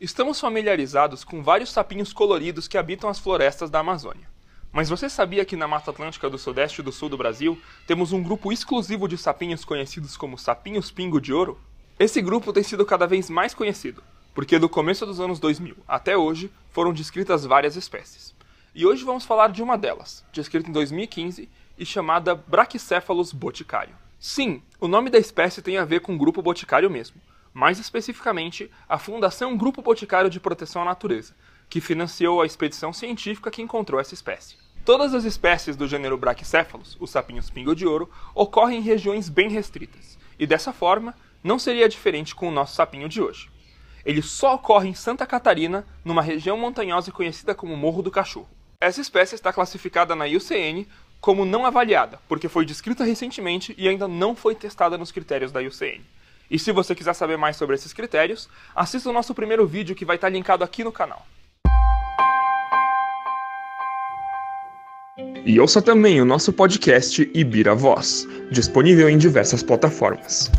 Estamos familiarizados com vários sapinhos coloridos que habitam as florestas da Amazônia. Mas você sabia que na Mata Atlântica do Sudeste e do Sul do Brasil temos um grupo exclusivo de sapinhos conhecidos como sapinhos pingo de ouro? Esse grupo tem sido cada vez mais conhecido, porque do começo dos anos 2000 até hoje foram descritas várias espécies. E hoje vamos falar de uma delas, descrita em 2015 e chamada Brachycephalus boticário. Sim, o nome da espécie tem a ver com o grupo boticário mesmo, mais especificamente a Fundação Grupo Boticário de Proteção à Natureza, que financiou a expedição científica que encontrou essa espécie. Todas as espécies do gênero Brachycephalus, os sapinhos pingo de ouro, ocorrem em regiões bem restritas, e dessa forma não seria diferente com o nosso sapinho de hoje. Ele só ocorre em Santa Catarina, numa região montanhosa conhecida como Morro do Cachorro. Essa espécie está classificada na IUCN como não avaliada, porque foi descrita recentemente e ainda não foi testada nos critérios da IUCN. E se você quiser saber mais sobre esses critérios, assista o nosso primeiro vídeo que vai estar linkado aqui no canal. E ouça também o nosso podcast Ibira Voz, disponível em diversas plataformas.